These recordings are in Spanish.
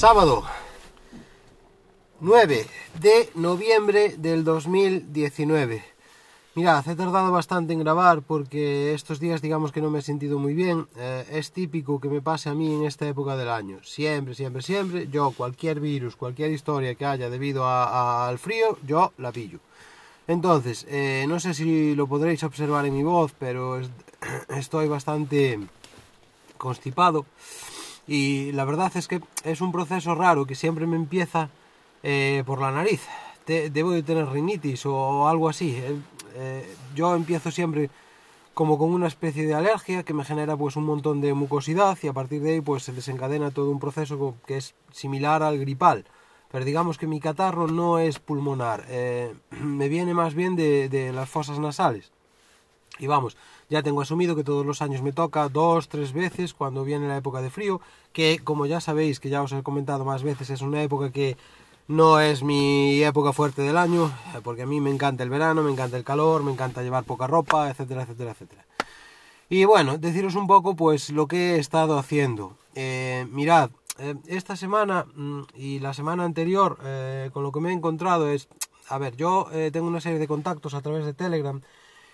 Sábado 9 de noviembre del 2019. Mirad, he tardado bastante en grabar porque estos días digamos que no me he sentido muy bien. Eh, es típico que me pase a mí en esta época del año. Siempre, siempre, siempre. Yo cualquier virus, cualquier historia que haya debido al frío, yo la pillo. Entonces, eh, no sé si lo podréis observar en mi voz, pero estoy bastante constipado. Y la verdad es que es un proceso raro que siempre me empieza eh, por la nariz. debo de tener rinitis o algo así. Eh, yo empiezo siempre como con una especie de alergia que me genera pues un montón de mucosidad y a partir de ahí pues se desencadena todo un proceso que es similar al gripal. Pero digamos que mi catarro no es pulmonar, eh, me viene más bien de, las fosas nasales. Y vamos, ya tengo asumido que todos los años me toca dos, tres veces cuando viene la época de frío, que como ya sabéis, que ya os he comentado más veces, es una época que no es mi época fuerte del año, eh, porque a mí me encanta el verano, me encanta el calor, me encanta llevar poca ropa, etcétera, etcétera, etcétera. Y bueno, deciros un poco pues lo que he estado haciendo. Eh, mirad, eh, esta semana mm, y la semana anterior con lo que me he encontrado es, a ver, yo tengo una serie de contactos a través de Telegram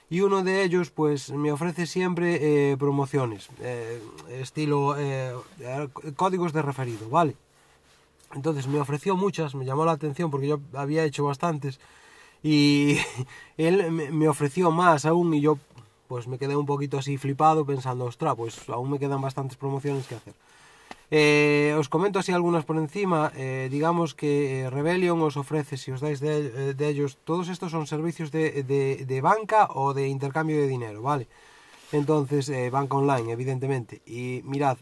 y uno de ellos pues me ofrece siempre promociones, estilo códigos de referido, ¿vale? Entonces me ofreció muchas, me llamó la atención porque yo había hecho bastantes y él me ofreció más aún y yo pues me quedé un poquito así flipado pensando, ostras, pues aún me quedan bastantes promociones que hacer. Eh, os comento así algunas por encima, eh, digamos que eh, Rebellion os ofrece, si os dais de, ellos, todos estos son servicios de, de, banca o de intercambio de dinero, ¿vale? Entonces, banca online, evidentemente. Y mirad,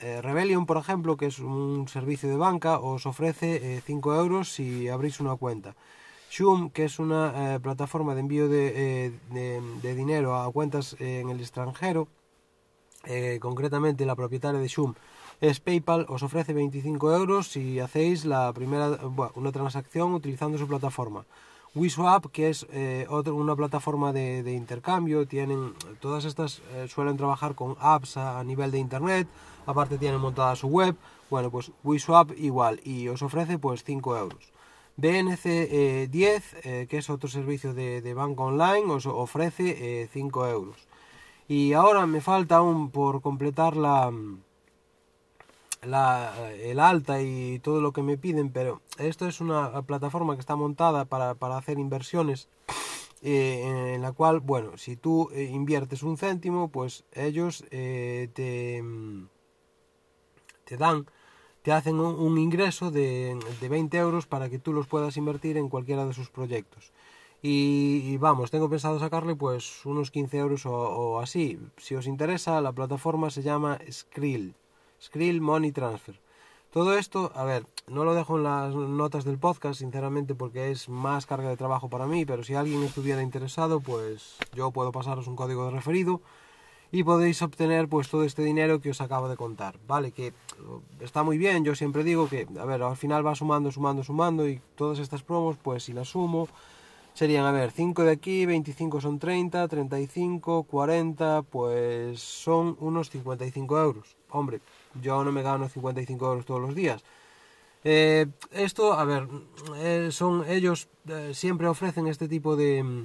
Rebellion, por ejemplo, que es un servicio de banca, os ofrece 5 eh, euros si abrís una cuenta. Shum, que es una plataforma de envío de, dinero a cuentas en el extranjero, concretamente la propietaria de Shum es PayPal, os ofrece 25 euros si hacéis la primera, una transacción utilizando su plataforma. WeSwap, que es una plataforma de, intercambio, tienen todas estas suelen trabajar con apps a nivel de internet aparte tiene montada su web, bueno, pues WeSwap igual y os ofrece pues 5 euros. BNC 10, eh, eh, que es otro servicio de, banco online, os ofrece 5 eh, euros. Y ahora me falta aún por completar la, la, el alta y todo lo que me piden, pero esto es una plataforma que está montada para, para hacer inversiones en la cual, bueno, si tú inviertes un céntimo, pues ellos te te dan, te hacen un, ingreso de, de, 20 euros para que tú los puedas invertir en cualquiera de sus proyectos. Y, vamos, tengo pensado sacarle pues unos 15 euros o, así. Si os interesa, la plataforma se llama Skrill, Skrill Money Transfer. Todo esto, a ver, no lo dejo en las notas del podcast, sinceramente, porque es más carga de trabajo para mí, pero si alguien estuviera interesado, pues yo puedo pasaros un código de referido y podéis obtener pues todo este dinero que os acabo de contar, ¿vale? Que está muy bien, yo siempre digo que, a ver, al final va sumando, sumando, sumando y todas estas promos, pues si las sumo, serían, a ver, 5 de aquí, 25 son 30, 35, 40, pues son unos 55 euros. Hombre, yo no me gano 55 euros todos los días. Eh, esto, a ver, eh, son ellos eh, siempre ofrecen este tipo de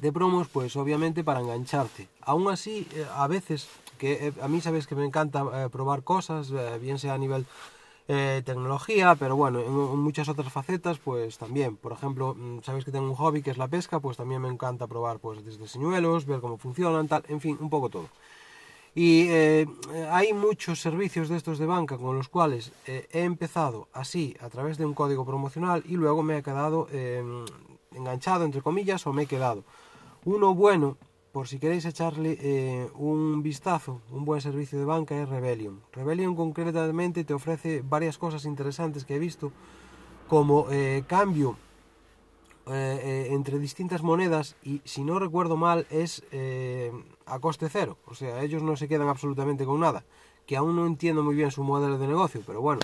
de promos, pues obviamente para engancharte. Aún así, a veces, que a mí sabes que me encanta probar cosas, bien sea a nivel tecnología, pero bueno, en, muchas otras facetas, pues también. Por ejemplo, mm, sabes que tengo un hobby que es la pesca, pues también me encanta probar pues desde señuelos, ver cómo funcionan, tal, en fin, un poco todo. Y hay muchos servicios de estos de banca con los cuales he empezado así a través de un código promocional y luego me he quedado enganchado, entre comillas, o me he quedado. Uno bueno, por si queréis echarle eh, un vistazo, un buen servicio de banca es Rebellion. Rebellion concretamente te ofrece varias cosas interesantes que he visto, como eh, cambio eh, entre distintas monedas y si no recuerdo mal es a coste cero, o sea, ellos no se quedan absolutamente con nada, que aún no entiendo muy bien su modelo de negocio, pero bueno,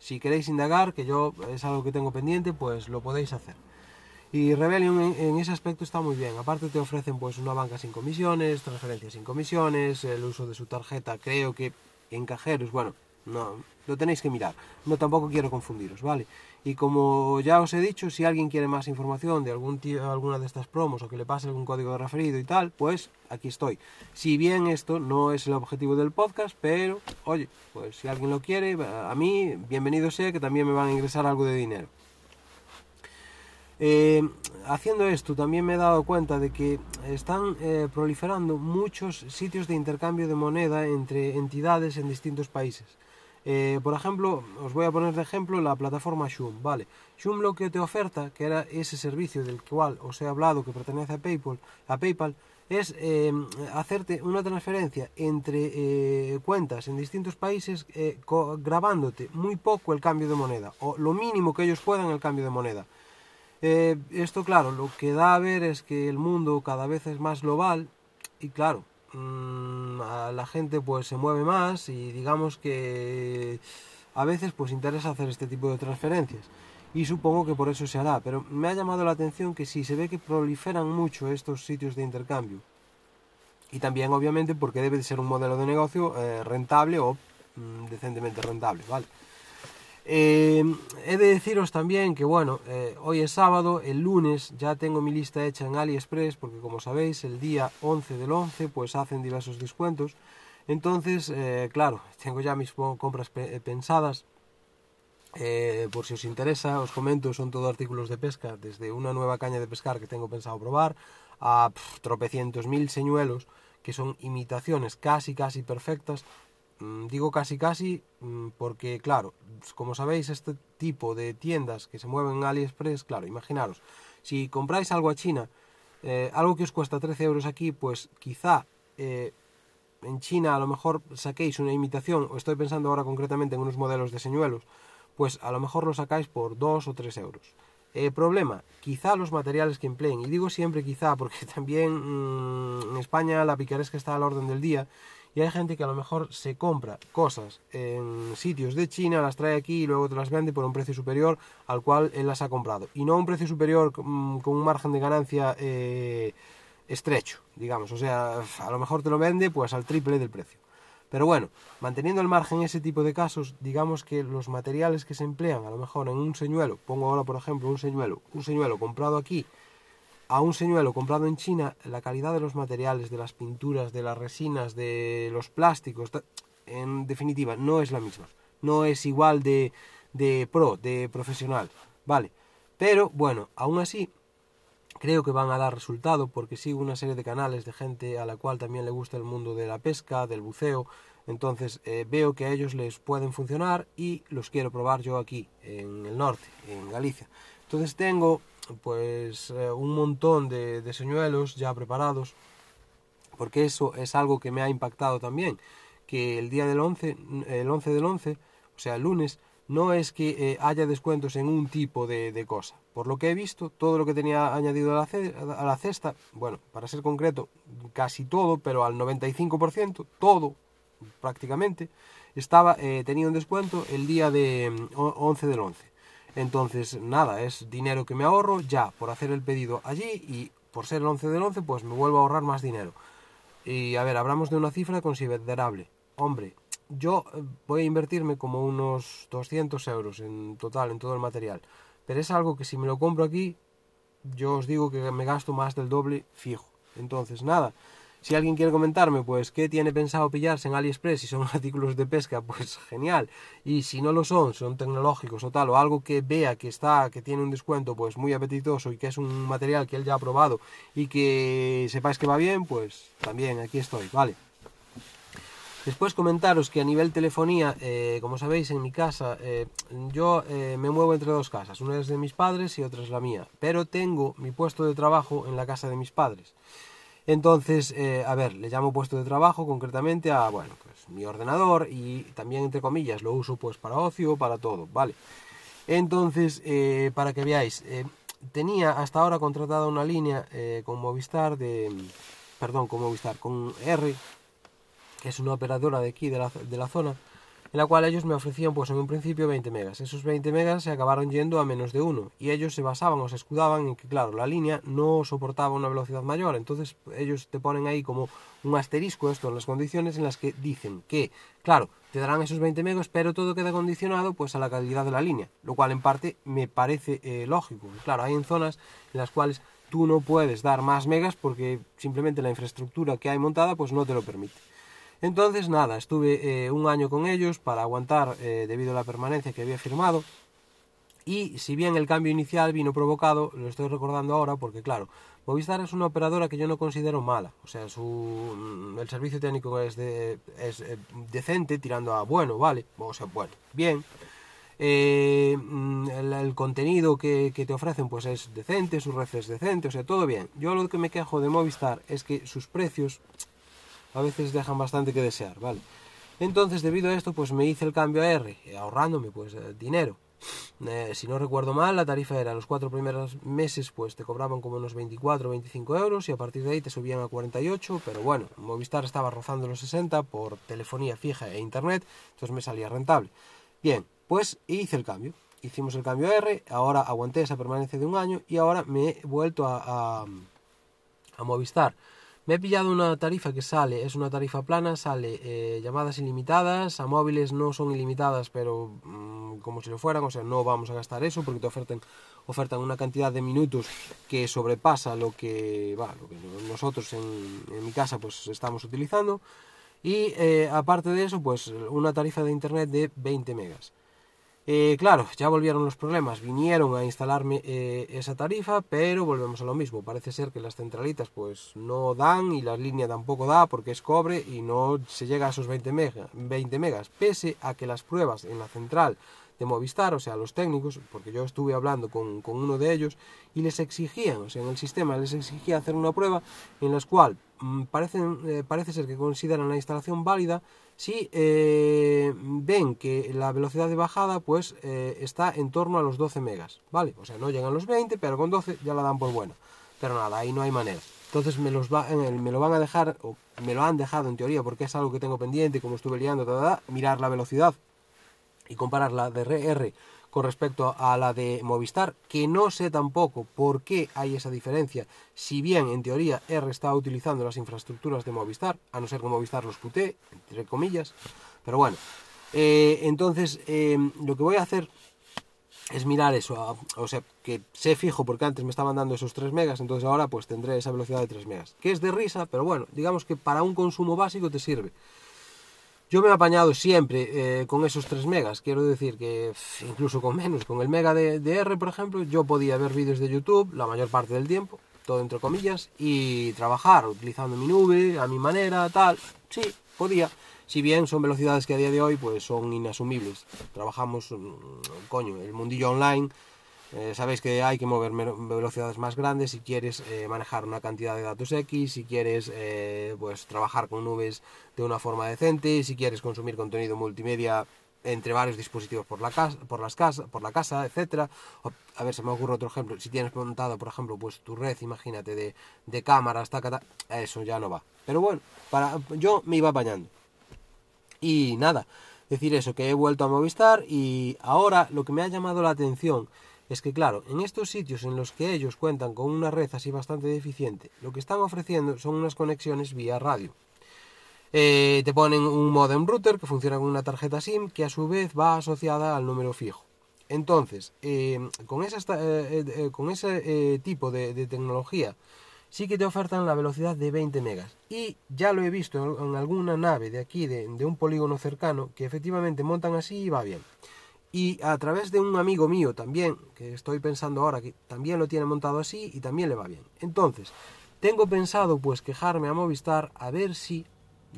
si queréis indagar, que yo es algo que tengo pendiente, pues lo podéis hacer. Y Rebellion en, ese aspecto está muy bien. Aparte te ofrecen pues una banca sin comisiones, transferencias sin comisiones, el uso de su tarjeta, creo que en cajeros, bueno, no, lo tenéis que mirar. No tampoco quiero confundiros, ¿vale? Y como ya os he dicho, si alguien quiere más información de algún tío, alguna de estas promos o que le pase algún código de referido y tal, pues aquí estoy. Si bien esto no es el objetivo del podcast, pero oye, pues si alguien lo quiere, a mí bienvenido sea que también me van a ingresar algo de dinero. Eh, haciendo esto también me he dado cuenta de que están eh, proliferando muchos sitios de intercambio de moneda entre entidades en distintos países. Eh, por ejemplo, os voy a poner de ejemplo la plataforma Shum, ¿vale? Shum lo que te oferta, que era ese servicio del cual os he hablado que pertenece a PayPal, a PayPal es hacerte una transferencia entre cuentas en distintos países grabándote muy poco el cambio de moneda o lo mínimo que ellos puedan el cambio de moneda. Eh, esto, claro, lo que da a ver es que el mundo cada vez es más global y, claro, mm, a la gente pues se mueve más y digamos que a veces pues interesa hacer este tipo de transferencias y supongo que por eso se hará, pero me ha llamado la atención que si se ve que proliferan mucho estos sitios de intercambio y también obviamente porque debe de ser un modelo de negocio eh, rentable o mm, decentemente rentable, ¿vale? Eh, he de deciros también que, bueno, eh, hoy es sábado, el lunes ya tengo mi lista hecha en AliExpress, porque como sabéis, el día 11 del 11, pues hacen diversos descuentos. Entonces, eh, claro, tengo ya mis compras pensadas. por si os interesa, os comento, son todo artículos de pesca, desde una nueva caña de pescar que tengo pensado probar, a tropecientos mil señuelos, que son imitaciones casi, casi perfectas, digo casi casi mm, porque, claro, como sabéis, este tipo de tiendas que se mueven en AliExpress, claro, imaginaros, si compráis algo a China, eh, algo que os cuesta 13 euros aquí, pues quizá eh, en China a lo mejor saquéis una imitación, o estoy pensando ahora concretamente en unos modelos de señuelos, pues a lo mejor lo sacáis por 2 o 3 euros. Eh, problema, quizá los materiales que empleen, y digo siempre quizá porque también mm, en España la picaresca está al orden del día y hay gente que a lo mejor se compra cosas en sitios de China, las trae aquí y luego te las vende por un precio superior al cual él las ha comprado. Y no un precio superior mm, con un margen de ganancia eh, estrecho, digamos. O sea, a lo mejor te lo vende pues al triple del precio. Pero bueno, manteniendo el margen en ese tipo de casos, digamos que los materiales que se emplean, a lo mejor en un señuelo, pongo ahora por ejemplo un señuelo, un señuelo comprado aquí a un señuelo comprado en China, la calidad de los materiales, de las pinturas, de las resinas, de los plásticos, en definitiva, no es la misma. No es igual de, de pro, de profesional, ¿vale? Pero bueno, aún así, creo que van a dar resultado porque sigo una serie de canales de gente a la cual también le gusta el mundo de la pesca, del buceo, entonces eh, veo que a ellos les pueden funcionar y los quiero probar yo aquí, en el norte, en Galicia. Entonces tengo pues eh, un montón de, señuelos ya preparados, porque eso es algo que me ha impactado también, que el día del 11, el 11 del 11, o sea, el lunes, no es que eh, haya descuentos en un tipo de, de, cosa. Por lo que he visto, todo lo que tenía añadido a la, a la cesta, bueno, para ser concreto, casi todo, pero al 95%, todo prácticamente, estaba eh, tenía un descuento el día de 11 del 11. Entonces, nada, es dinero que me ahorro ya por hacer el pedido allí y por ser el 11 del 11, pues me vuelvo a ahorrar más dinero. Y a ver, hablamos de una cifra considerable. Hombre, yo eh, voy a invertirme como unos 200 euros en total en todo el material. Pero es algo que si me lo compro aquí, yo os digo que me gasto más del doble fijo. Entonces, nada, si alguien quiere comentarme, pues, qué tiene pensado pillarse en AliExpress, si son artículos de pesca, pues genial. Y si no lo son, son tecnológicos o tal, o algo que vea que está, que tiene un descuento, pues muy apetitoso y que es un material que él ya ha probado y que sepáis que va bien, pues también aquí estoy, ¿vale? Después comentaros que a nivel telefonía, eh, como sabéis, en mi casa, eh, yo eh, me muevo entre dos casas, una es de mis padres y otra es la mía, pero tengo mi puesto de trabajo en la casa de mis padres. Entonces, eh, a ver, le llamo puesto de trabajo concretamente a, bueno, pues mi ordenador y también entre comillas lo uso pues para ocio, para todo, ¿vale? Entonces, eh, para que veáis, eh, tenía hasta ahora contratada una línea con Movistar de, perdón, con Movistar, con R, que es una operadora de aquí, de la, de la zona, en la cual ellos me ofrecían pues en un principio 20 megas. Esos 20 megas se acabaron yendo a menos de uno y ellos se basaban o se escudaban en que claro, la línea no soportaba una velocidad mayor, entonces ellos te ponen ahí como un asterisco esto en las condiciones en las que dicen que, claro, te darán esos 20 megas, pero todo queda condicionado pues a la calidad de la línea, lo cual en parte me parece eh, lógico. Claro, hay en zonas en las cuales tú no puedes dar más megas porque simplemente la infraestructura que hay montada pues no te lo permite. Entonces nada, estuve eh, un año con ellos para aguantar eh, debido a la permanencia que había firmado y si bien el cambio inicial vino provocado, lo estoy recordando ahora porque claro, Movistar es una operadora que yo no considero mala, o sea, su, mm, el servicio técnico es, de, es eh, decente, tirando a bueno, vale, o sea, bueno, bien. Mm, el, contenido que, te ofrecen pues es decente, su red es decente, o sea, todo bien. Yo lo que me quejo de Movistar es que sus precios a veces dejan bastante que desear, ¿vale? Entonces, debido a esto, pues me hice el cambio a R, ahorrándome pues eh, dinero. Eh, si no recuerdo mal, la tarifa era los cuatro primeros meses, pues te cobraban como unos 24 o 25 euros y a partir de ahí te subían a 48, pero bueno, Movistar estaba rozando los 60 por telefonía fija e internet, entonces me salía rentable. Bien, pues hice el cambio, hicimos el cambio a R, ahora aguanté esa permanencia de un año y ahora me he vuelto a, a Movistar. Me he pillado una tarifa que sale, es una tarifa plana, sale eh, llamadas ilimitadas, a móviles no son ilimitadas, pero mm, como si lo fueran, o sea, no vamos a gastar eso porque te ofertan, ofertan una cantidad de minutos que sobrepasa lo que, va, lo que nosotros en, mi casa pues estamos utilizando. Y eh, aparte de eso, pues una tarifa de internet de 20 megas. Eh, claro, ya volvieron los problemas, vinieron a instalarme eh, esa tarifa, pero volvemos a lo mismo. Parece ser que las centralitas pues no dan y la línea tampoco da porque es cobre y no se llega a esos 20, 20 megas, pese a que las pruebas en la central de Movistar, o sea, los técnicos, porque yo estuve hablando con, uno de ellos y les exigían, o sea, en el sistema les exigía hacer una prueba en la cual mm, eh, parece ser que consideran la instalación válida si eh, ven que la velocidad de bajada pues eh, está en torno a los 12 megas, ¿vale? O sea, no llegan los 20, pero con 12 ya la dan por buena. Pero nada, ahí no hay manera. Entonces me, los va, me lo van a dejar, o me lo han dejado en teoría, porque es algo que tengo pendiente, como estuve liando, mirar la velocidad y comparar la de RR con respecto a la de Movistar, que no sé tampoco por qué hay esa diferencia, si bien en teoría R está utilizando las infraestructuras de Movistar, a no ser que Movistar los putee, entre comillas, pero bueno, eh, entonces eh, lo que voy a hacer es mirar eso, o sea, que sé fijo porque antes me estaban dando esos 3 megas, entonces ahora pues tendré esa velocidad de 3 megas, que es de risa, pero bueno, digamos que para un consumo básico te sirve. Yo me he apañado siempre eh, con esos 3 megas, quiero decir que incluso con menos, con el mega de, R, por ejemplo, yo podía ver vídeos de YouTube la mayor parte del tiempo, todo entre comillas, y trabajar utilizando mi nube, a mi manera, tal, sí, podía. Si bien son velocidades que a día de hoy pues son inasumibles. Trabajamos, mm, coño, el mundillo online eh, sabéis que hay que mover velocidades más grandes si quieres eh, manejar una cantidad de datos X, si quieres eh, pues trabajar con nubes de una forma decente, si quieres consumir contenido multimedia entre varios dispositivos por la casa, por las casas, por la casa, etcétera. a ver, se me ocurre otro ejemplo. Si tienes montado, por ejemplo, pues tu red, imagínate, de, de cámaras, taca, eso ya no va. Pero bueno, para, yo me iba apañando. Y nada, decir eso, que he vuelto a Movistar y ahora lo que me ha llamado la atención es que claro, en estos sitios en los que ellos cuentan con una red así bastante deficiente, lo que están ofreciendo son unas conexiones vía radio. Eh, te ponen un modem router que funciona con una tarjeta SIM que a su vez va asociada al número fijo. Entonces, eh, con, eh, con, ese tipo de, tecnología sí que te ofertan la velocidad de 20 megas. Y ya lo he visto en, alguna nave de aquí, de un polígono cercano, que efectivamente montan así y va bien. Y a través de un amigo mío también, que estoy pensando ahora que también lo tiene montado así y también le va bien. Entonces, tengo pensado pues quejarme a Movistar a ver si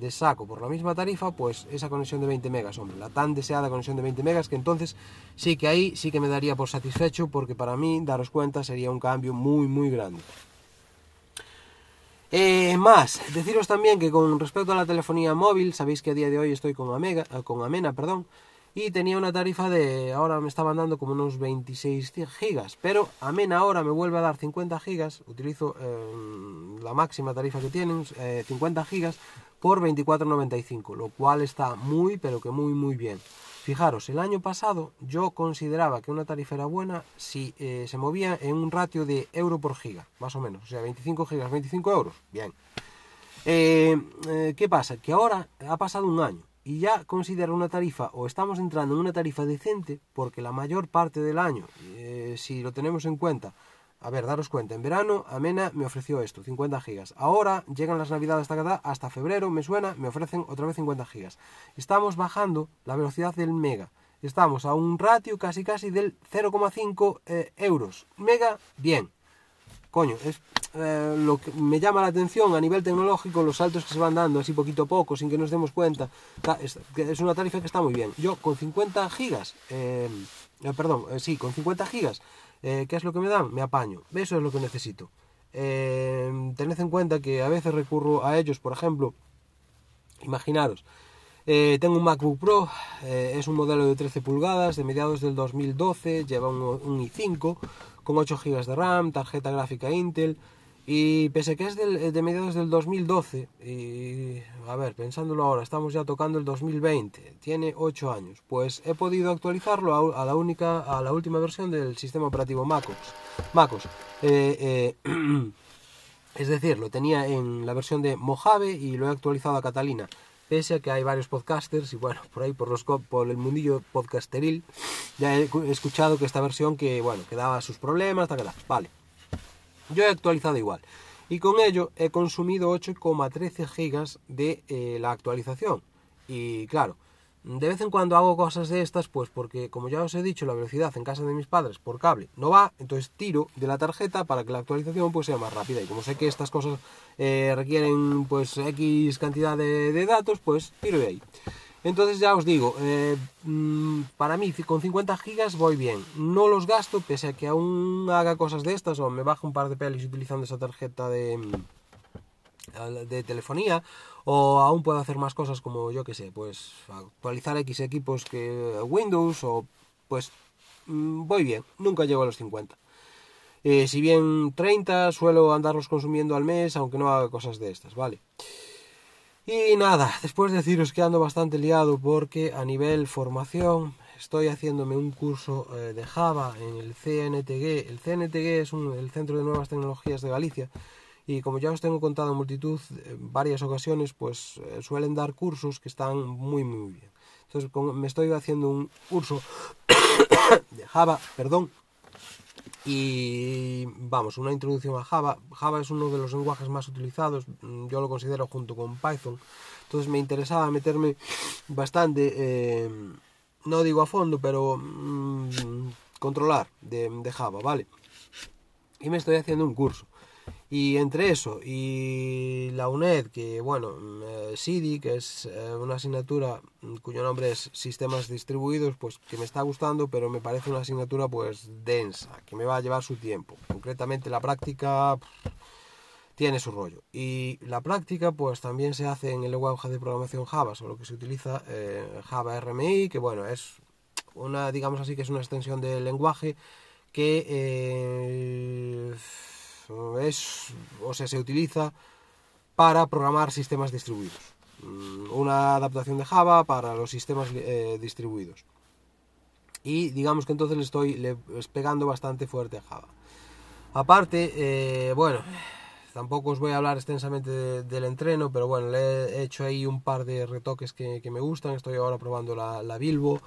de saco por la misma tarifa pues esa conexión de 20 megas, hombre, la tan deseada conexión de 20 megas que entonces sí que ahí sí que me daría por satisfecho porque para mí, daros cuenta, sería un cambio muy muy grande. Eh, más, deciros también que con respecto a la telefonía móvil, sabéis que a día de hoy estoy con, Amega, con Amena, perdón, y tenía una tarifa de, ahora me estaban dando como unos 26 gigas, pero Amena ahora me vuelve a dar 50 gigas, utilizo eh, la máxima tarifa que tienen, 50 eh, gigas por 24,95, lo cual está muy, pero que muy, muy bien. Fijaros, el año pasado yo consideraba que una tarifa era buena si eh, se movía en un ratio de euro por giga, más o menos, o sea, 25 gigas, 25 euros, bien. ¿Qué pasa? Que ahora ha pasado un año y ya considero una tarifa, o estamos entrando en una tarifa decente, porque la mayor parte del año, eh, si lo tenemos en cuenta, a ver, daros cuenta, en verano Amena me ofreció esto, 50 gigas. Ahora llegan las navidades hasta, hasta febrero, me suena, me ofrecen otra vez 50 gigas. Estamos bajando la velocidad del mega. Estamos a un ratio casi casi del 0,5 eh, euros. Mega, bien. Coño, es eh, lo que me llama la atención a nivel tecnológico, los saltos que se van dando así poquito a poco, sin que nos demos cuenta. Es, una tarifa que está muy bien. Yo con 50 gigas, eh, perdón, sí, con 50 gigas eh, ¿Qué es lo que me dan? Me apaño. Eso es lo que necesito. Eh, tened en cuenta que a veces recurro a ellos, por ejemplo, imaginaros, eh, tengo un MacBook Pro, es un modelo de 13 pulgadas, de mediados del 2012, lleva un, un i5 con 8 GB de RAM, tarjeta gráfica Intel, y pese que es de mediados del 2012, y a ver, pensándolo ahora, estamos ya tocando el 2020, tiene 8 años, pues he podido actualizarlo a, la única, a la última versión del sistema operativo MacOS. MacOS. Eh, eh, es decir, lo tenía en la versión de Mojave y lo he actualizado a Catalina. Pese a que hay varios podcasters y bueno, por ahí por los por el mundillo podcasteril, ya he escuchado que esta versión que bueno, que daba sus problemas, tal, tal. Vale. Yo he actualizado igual. Y con ello he consumido 8,13 gigas de eh, la actualización. Y claro, de vez en cuando hago cosas de estas, pues porque como ya os he dicho, la velocidad en casa de mis padres por cable no va, entonces tiro de la tarjeta para que la actualización pues sea más rápida. Y como sé que estas cosas eh, requieren pues X cantidad de, datos, pues tiro de ahí. Entonces ya os digo, eh, mm, para mí con 50 gigas voy bien. No los gasto pese a que aún haga cosas de estas o me bajo un par de pelis utilizando esa tarjeta de, mm, de telefonía o aún puedo hacer más cosas como yo que sé, pues actualizar X equipos que Windows o pues mm, voy bien, nunca llego a los 50. Eh, si bien 30 suelo andarlos consumiendo al mes, aunque no haga cosas de estas, ¿vale? Y nada, después de deciros que ando bastante liado porque a nivel formación estoy haciéndome un curso eh, de Java en el CNTG. El CNTG es el Centro de Nuevas Tecnologías de Galicia y como ya os tengo contado en multitud, en varias ocasiones, pues eh, suelen dar cursos que están muy muy bien. Entonces me estoy haciendo un curso de Java, perdón, y vamos, una introducción a Java. Java es uno de los lenguajes más utilizados, mm, yo lo considero junto con Python. Entonces me interesaba meterme bastante, eh, no digo a fondo, pero mm, controlar de Java, ¿vale? Y me estoy haciendo un curso. Y entre eso y la UNED, que bueno, eh, SIDI, que es eh, una asignatura cuyo nombre es Sistemas Distribuidos, pues que me está gustando, pero me parece una asignatura pues densa, que me va a llevar su tiempo. Concretamente la práctica tiene su rollo. Y la práctica pues también se hace en el lenguaje de programación Java, solo que se utiliza eh, Java RMI, que bueno, es una, digamos así, que es una extensión del lenguaje que es, o sea, se utiliza para programar sistemas distribuidos. Mm, una adaptación de Java para los sistemas eh, distribuidos. Y digamos que entonces le estoy le, pegando bastante fuerte a Java. Aparte, eh, bueno, tampoco os voy a hablar extensamente del entreno, pero bueno, le he hecho ahí un par de retoques que, me gustan. Estoy ahora probando la Bilbo.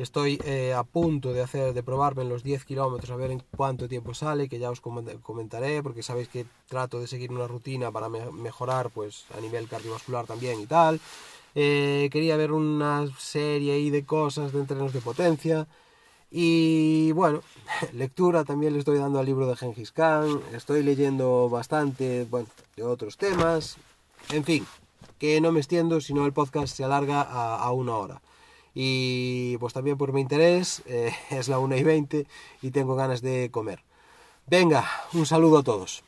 Estoy eh, a punto de hacer, de probarme en los 10 kilómetros a ver en cuánto tiempo sale, que ya os comentaré, porque sabéis que trato de seguir una rutina para mejorar, pues a nivel cardiovascular también y tal. Eh, quería ver una serie ahí de cosas de entrenos de potencia. Y bueno, lectura también le estoy dando al libro de Gengis Khan, estoy leyendo bastante, bueno, de otros temas. En fin, que no me extiendo, sino el podcast se alarga a una hora y pues también por mi interés, eh, es la 1 y 20 y tengo ganas de comer. Venga, un saludo a todos.